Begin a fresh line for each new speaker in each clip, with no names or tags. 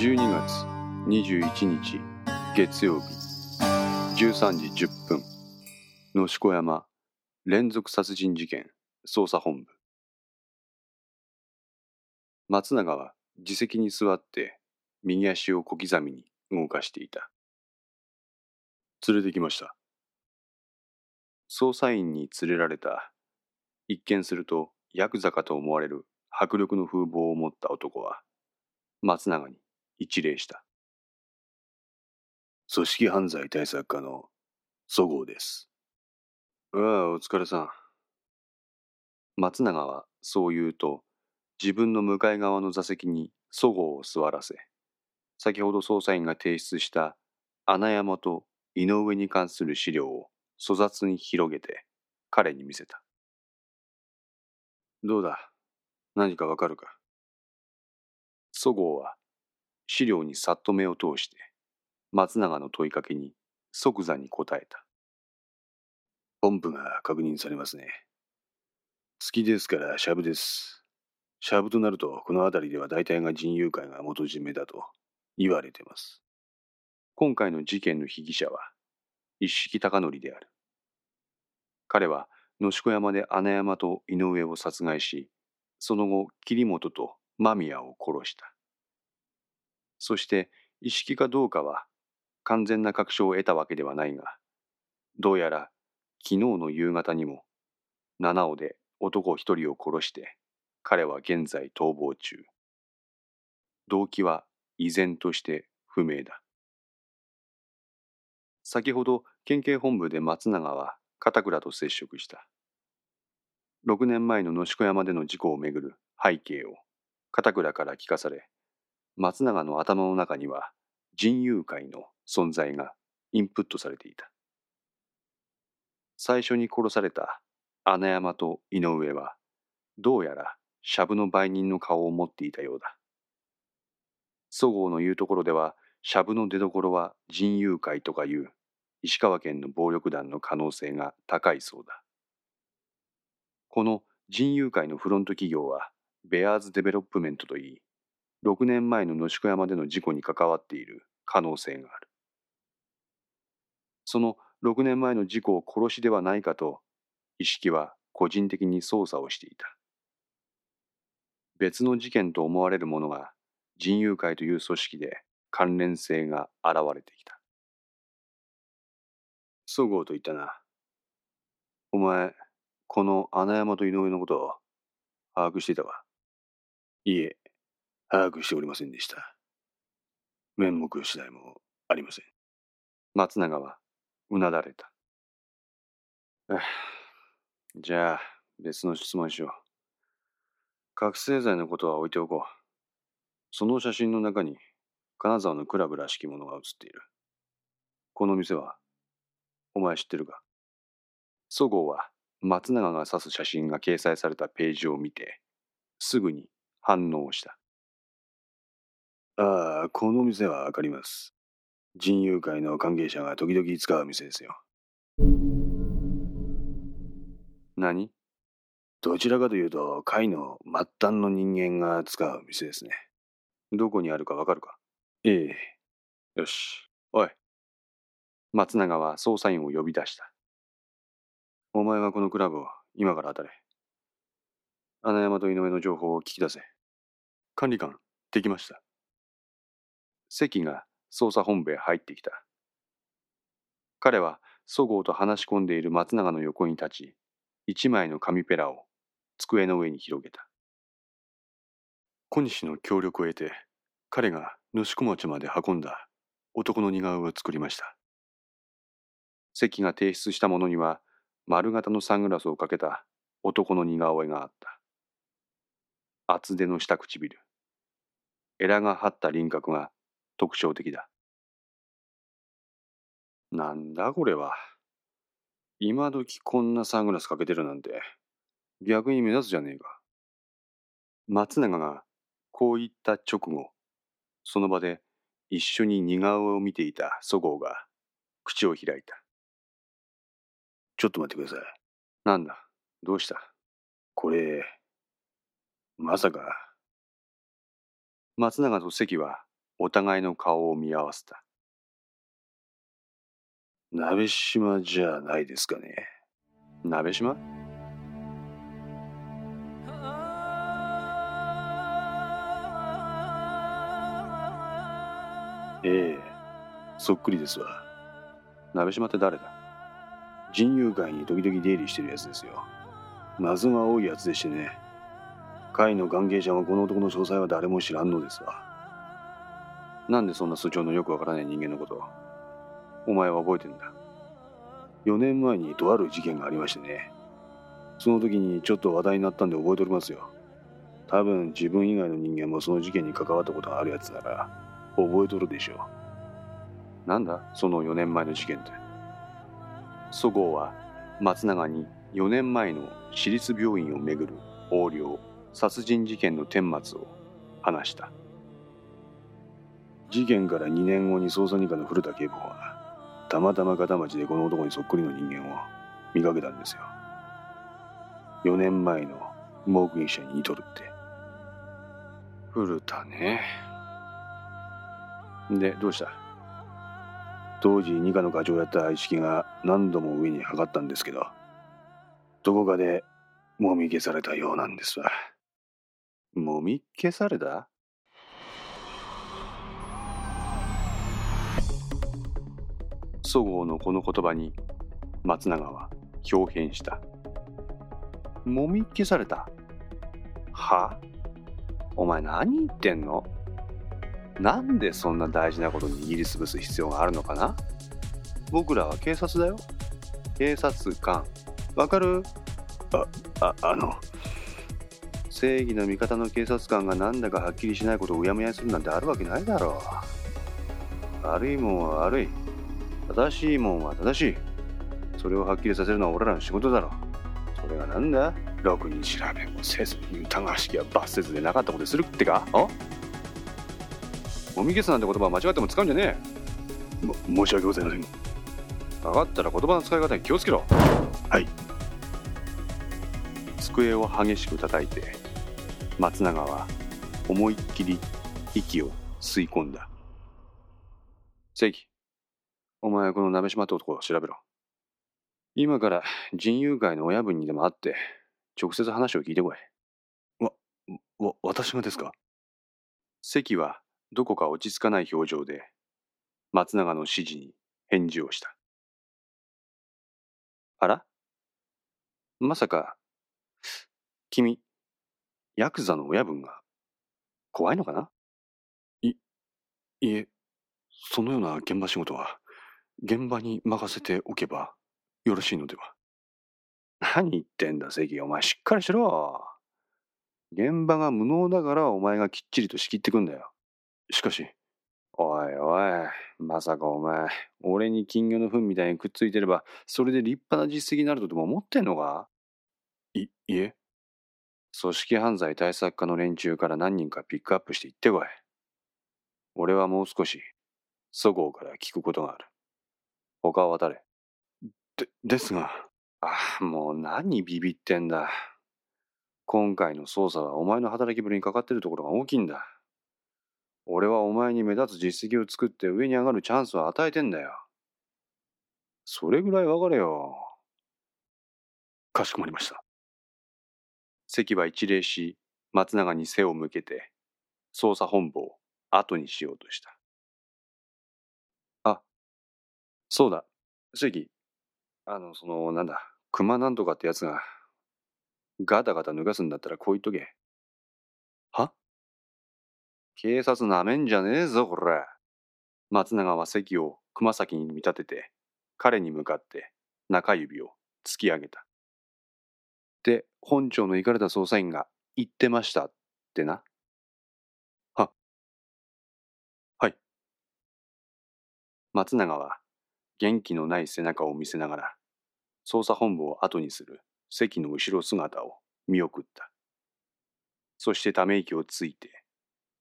12月21日月曜日。13時10分。野子山連続殺人事件捜査本部。松永は自席に座って右足を小刻みに動かしていた。連れてきました。捜査員に連れられた。一見するとヤクザかと思われる迫力の風貌を持った男は松永に一礼した。組織犯罪対策課のそごうです。ああお疲れさん。松永はそう言うと自分の向かい側の座席にそごうを座らせ先ほど捜査員が提出した穴山と井上に関する資料を粗雑に広げて彼に見せた。どうだ？何かわかるか？そごうは資料にさっと目を通して松永の問いかけに即座に答えた。本部が確認されますね。月ですからシャブです。シャブとなるとこの辺りでは大体が人友会が元締めだと言われてます。今回の事件の被疑者は一色貴則である。彼は野子山で穴山と井上を殺害し、その後桐本と間宮を殺した。そして一色かどうかは完全な確証を得たわけではないが、どうやら昨日の夕方にも七尾で男一人を殺して彼は現在逃亡中。動機は依然として不明だ。先ほど県警本部で松永は片倉と接触した。6年前の野子山での事故をめぐる背景を片倉から聞かされ、松永の頭の中には人友会の存在がインプットされていた。最初に殺された穴山と井上は、どうやらシャブの売人の顔を持っていたようだ。十河の言うところでは、シャブの出どころは仁熊会とかいう石川県の暴力団の可能性が高いそうだ。この仁熊会のフロント企業はベアーズデベロップメントといい、6年前の熨子山での事故に関わっている可能性がある。その6年前の事故を殺しではないかと、一色は個人的に捜査をしていた。別の事件と思われるものが人友会という組織で関連性が現れてきた。そごうと言ったな。お前、この穴山と井上のことを把握していたかいいえ、把握しておりませんでした。面目次第もありません。松永はうなだれた。じゃあ、別の質問しよう。覚醒剤のことは置いておこう。その写真の中に金沢のクラブらしきものが写っている。この店はお前知ってるか？そごうは松永が指す写真が掲載されたページを見て、すぐに反応した。ああ、この店はわかります。人友会の関係者が時々使う店ですよ。何？どちらかというと、会の末端の人間が使う店ですね。どこにあるかわかるか？ええ。よし。おい、松永は捜査員を呼び出した。お前はこのクラブを今から当たれ。穴山と井上の情報を聞き出せ。管理官、できました。関が捜査本部へ入ってきた。彼はそごうと話し込んでいる松永の横に立ち、一枚の紙ペラを机の上に広げた。小西の協力を得て、彼が野子町まで運んだ男の似顔絵を作りました。関が提出したものには丸型のサングラスをかけた男の似顔絵があった。厚手の下唇。エラが張った輪郭が特徴的だ。なんだこれは。今時こんなサングラスかけてるなんて逆に目立つじゃねえか。松永がこう言った直後、その場で一緒に似顔絵を見ていたそごうが口を開いた。ちょっと待ってください。なんだ？どうした？これ、まさか。松永と関はお互いの顔を見合わせた。鍋島じゃないですかね。鍋島？ええ、そっくりですわ。鍋島って誰だ？人友会に時々出入りしてるやつですよ。謎が多いやつでしてね。会の関係者はこの男の詳細は誰も知らんのですわ。なんでそんな素性のよくわからない人間のことお前は覚えてんだ。4年前にとある事件がありましてね。その時にちょっと話題になったんで覚えておりますよ。多分自分以外の人間もその事件に関わったことがあるやつなら覚えとるでしょう。なんだ？その4年前の事件って。そごうは松永に4年前の私立病院をめぐる横領殺人事件の顛末を話した事件から2年後に捜査二課の古田警部補はたまたま片町でこの男にそっくりの人間を見かけたんですよ。4年前の目撃者に似とるって。古田ね。でどうした？当時二課の課長やった一色が何度も上に測ったんですけどどこかでもみ消されたようなんですわ。もみ消された？そごうのこの言葉に松永は表変した。もみ消されたは？お前何言ってんの？なんでそんな大事なことに握りつぶす必要があるのかな？僕らは警察だよ。警察官。わかる？あ、あ、あの、正義の味方の警察官がなんだかはっきりしないことをうやむやにするなんてあるわけないだろう。悪いもんは悪い。正しいもんは正しい。それをはっきりさせるのは俺らの仕事だろ。それがなんだ？ろくに調べもせずに疑わしきは罰せずでなかったことするってか？あ？もみ消すなんて言葉は間違っても使うんじゃねえ。も申し訳ございません。分かったら言葉の使い方に気をつけろ。はい。机を激しく叩いて松永は思いっきり息を吸い込んだ関お前この鍋島って男を調べろ。今から人友会の親分にでも会って直接話を聞いてこい。わわ私がですか？関はどこか落ち着かない表情で松永の指示に返事をした。あら？まさか君、ヤクザの親分が怖いのかな？い、いえ、そのような現場仕事は現場に任せておけばよろしいのでは何言ってんだ、関。お前しっかりしろ。現場が無能だからお前がきっちりと仕切ってくんだよ。しかし、おいおい、まさかお前、俺に金魚の糞みたいにくっついてれば、それで立派な実績になるとでも思ってんのか？い、いえ。組織犯罪対策課の連中から何人かピックアップして行ってこい。俺はもう少し、そごうから聞くことがある。他は誰？で、ですが。ああ、もう何ビビってんだ。今回の捜査はお前の働きぶりにかかってるところが大きいんだ。俺はお前に目立つ実績を作って上に上がるチャンスを与えてんだよ。それぐらいわかれよ。かしこまりました。関は一礼し、松永に背を向けて、捜査本部を後にしようとした。そうだ、関。あの、その、なんだ、熊なんとかってやつが、ガタガタ脱がすんだったらこう言っとけ。は？警察なめんじゃねえぞ、これ。松永は関を熊崎に見立てて、彼に向かって中指を突き上げた。って本庁の行かれた捜査員が言ってましたってな。は、はい。松永は元気のない背中を見せながら捜査本部を後にする関の後ろ姿を見送った。そしてため息をついて、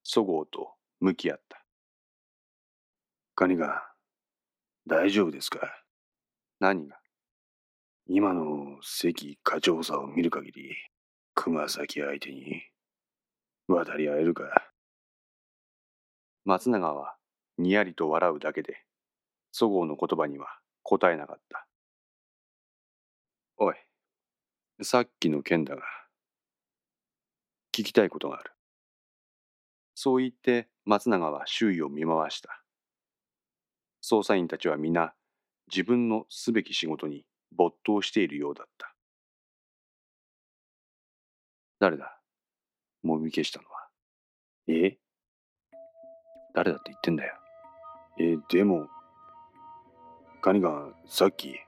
そごうと向き合った。カニが、大丈夫ですか？何が？今の関課長さを見る限り、熊崎相手に渡り合えるか？松永はにやりと笑うだけで、そごうの言葉には答えなかった。おい、さっきの件だが、聞きたいことがある。そう言って松永は周囲を見回した。捜査員たちは皆自分のすべき仕事に没頭しているようだった。誰だ？もみ消したのは。え？誰だって言ってんだよ。え、でも、カニがさっき。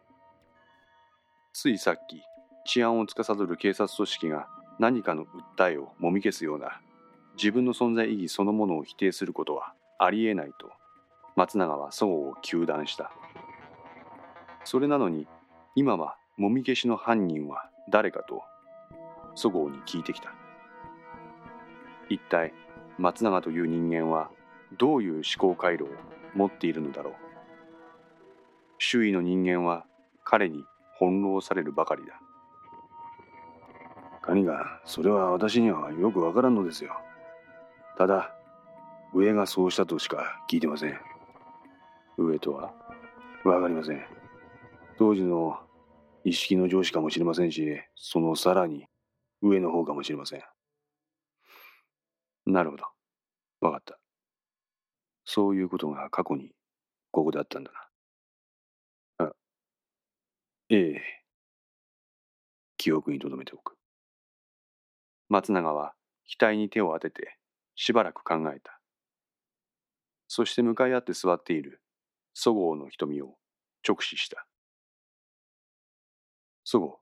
ついさっき、治安を司る警察組織が何かの訴えをもみ消すような自分の存在意義そのものを否定することはありえないと松永は相互を糾弾した。それなのに今はもみ消しの犯人は誰かとそごうに聞いてきた。一体松永という人間はどういう思考回路を持っているのだろう。周囲の人間は彼に翻弄されるばかりだ。カニがそれは私にはよくわからんのですよ。ただ上がそうしたとしか聞いてません。上とはわかりません。当時の意識の上司かもしれませんしそのさらに上の方かもしれません。なるほど。わかった。そういうことが過去にここであったんだな。ええ記憶に留めておく松永は額に手を当ててしばらく考えた。そして向かい合って座っているそごうの瞳を直視した。そごう、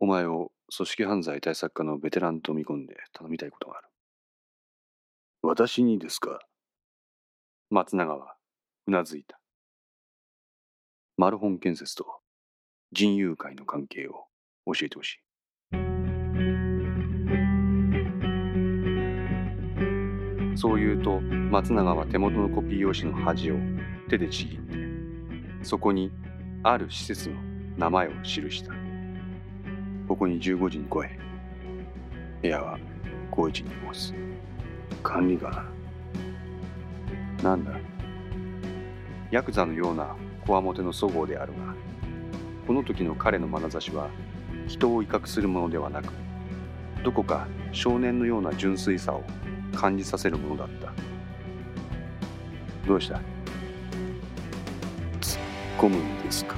お前を組織犯罪対策課のベテランと見込んで頼みたいことがある。私にですか？松永はうなずいた。マルホン建設と人友会の関係を教えてほしい。そう言うと松永は手元のコピー用紙の端を手でちぎってそこにある施設の名前を記した。ここに15時に来い。部屋は高一に申す。管理官なんだヤクザのようなこわもてのそごうであるがこの時の彼の眼差しは人を威嚇するものではなくどこか少年のような純粋さを感じさせるものだった。どうした？突っ込むんですか？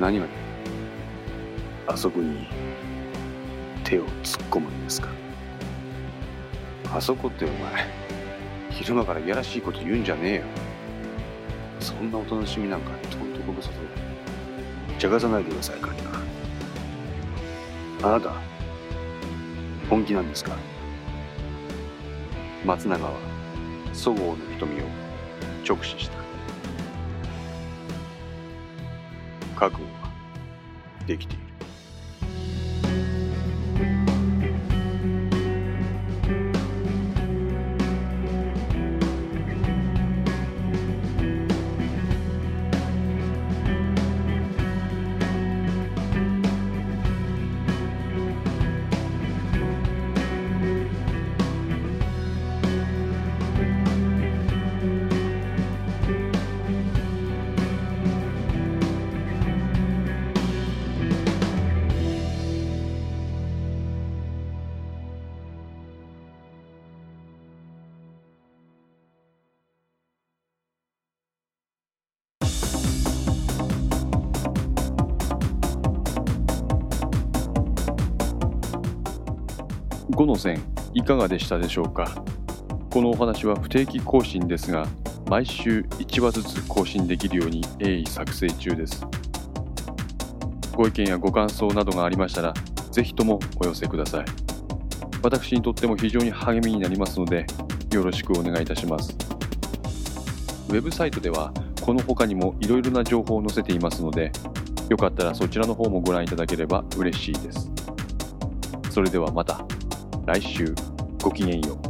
何が？あそこに手を突っ込むんですか？あそこってお前昼間からいやらしいこと言うんじゃねえよ。そんなお楽しみなんかとんとこぶさと茶化さないでくださいカニあなた本気なんですか？松永はそごうの瞳を直視した。覚悟。
5の線いかがでしたでしょうか？このお話は不定期更新ですが毎週1話ずつ更新できるように鋭意作成中です。ご意見やご感想などがありましたらぜひともお寄せください。私にとっても非常に励みになりますのでよろしくお願いいたします。ウェブサイトではこの他にもいろいろな情報を載せていますのでよかったらそちらの方もご覧いただければ嬉しいです。それではまた。来週。ごきげんよう。